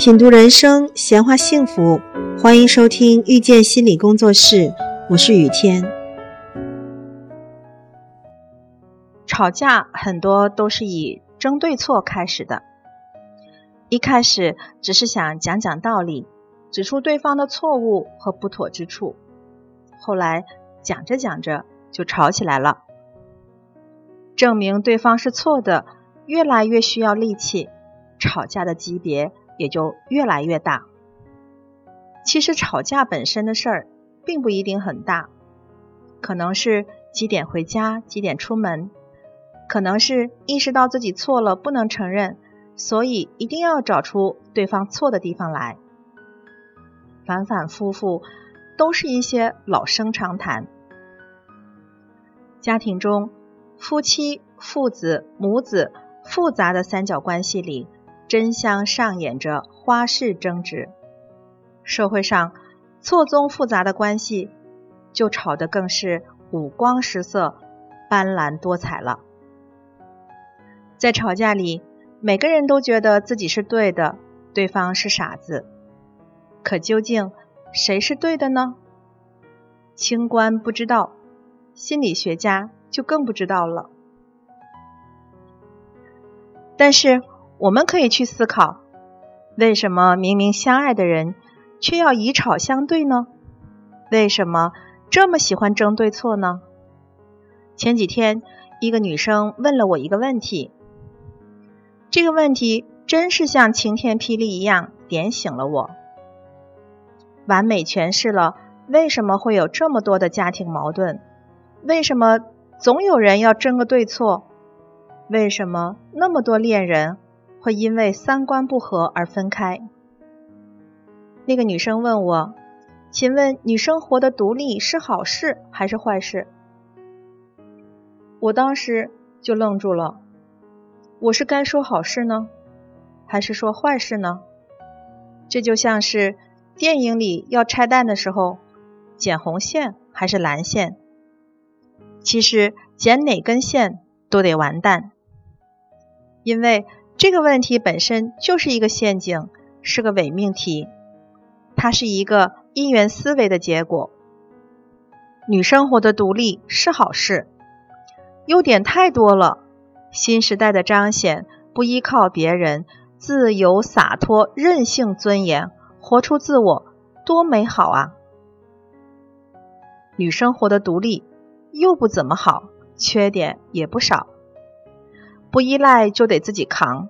品读人生，闲话幸福，欢迎收听遇见心理工作室，我是雨天。吵架很多都是以争对错开始的，一开始只是想讲讲道理，指出对方的错误和不妥之处，后来讲着讲着就吵起来了，证明对方是错的，越来越需要力气，吵架的级别。也就越来越大。其实吵架本身的事儿并不一定很大，可能是几点回家，几点出门，可能是意识到自己错了不能承认，所以一定要找出对方错的地方来。反反复复都是一些老生常谈。家庭中，夫妻、父子、母子复杂的三角关系里。真相上演着花式争执，社会上错综复杂的关系就吵得更是五光十色、斑斓多彩了。在吵架里，每个人都觉得自己是对的，对方是傻子。可究竟谁是对的呢？清官不知道，心理学家就更不知道了。但是。我们可以去思考，为什么明明相爱的人却要以吵相对呢？为什么这么喜欢争对错呢？前几天，一个女生问了我一个问题，这个问题真是像晴天霹雳一样点醒了我，完美诠释了为什么会有这么多的家庭矛盾，为什么总有人要争个对错，为什么那么多恋人。会因为三观不合而分开。那个女生问我：“请问女生活得独立是好事还是坏事？”我当时就愣住了。我是该说好事呢，还是说坏事呢？这就像是电影里要拆弹的时候，剪红线还是蓝线？其实剪哪根线都得完蛋，因为。这个问题本身就是一个陷阱，是个伪命题。它是一个因缘思维的结果。女生活的独立是好事，优点太多了。新时代的彰显，不依靠别人，自由洒脱、任性尊严，活出自我，多美好啊！女生活的独立又不怎么好，缺点也不少。不依赖就得自己扛，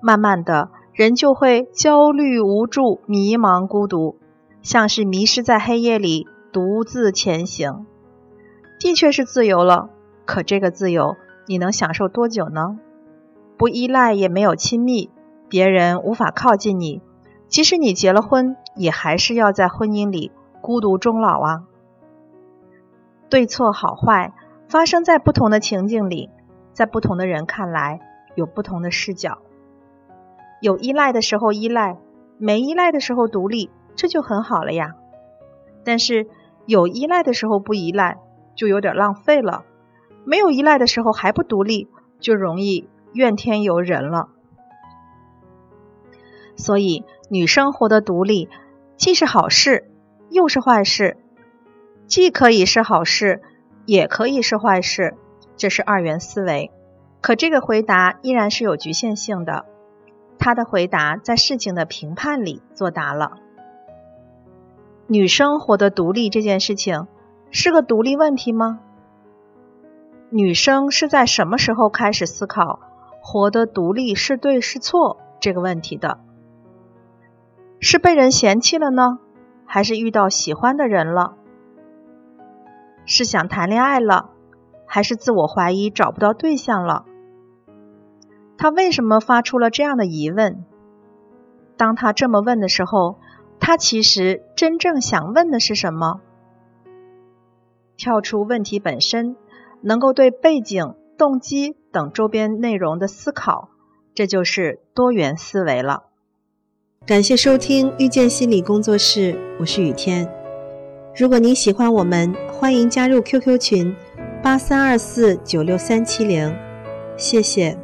慢慢的人就会焦虑、无助、迷茫、孤独，像是迷失在黑夜里，独自前行。的确是自由了，可这个自由你能享受多久呢？不依赖也没有亲密，别人无法靠近你，即使你结了婚，也还是要在婚姻里孤独终老啊。对错好坏发生在不同的情境里。在不同的人看来，有不同的视角。有依赖的时候依赖，没依赖的时候独立，这就很好了呀。但是有依赖的时候不依赖，就有点浪费了；没有依赖的时候还不独立，就容易怨天尤人了。所以，女生活的独立，既是好事，又是坏事；既可以是好事，也可以是坏事。这是二元思维，可这个回答依然是有局限性的。他的回答在事情的评判里作答了。女生活得独立这件事情是个独立问题吗？女生是在什么时候开始思考活得独立是对是错这个问题的？是被人嫌弃了呢，还是遇到喜欢的人了？是想谈恋爱了？还是自我怀疑找不到对象了？他为什么发出了这样的疑问？当他这么问的时候，他其实真正想问的是什么？跳出问题本身，能够对背景、动机等周边内容的思考，这就是多元思维了。感谢收听遇见心理工作室，我是雨天。如果您喜欢我们，欢迎加入 QQ 群。八三二四九六三七零，谢谢。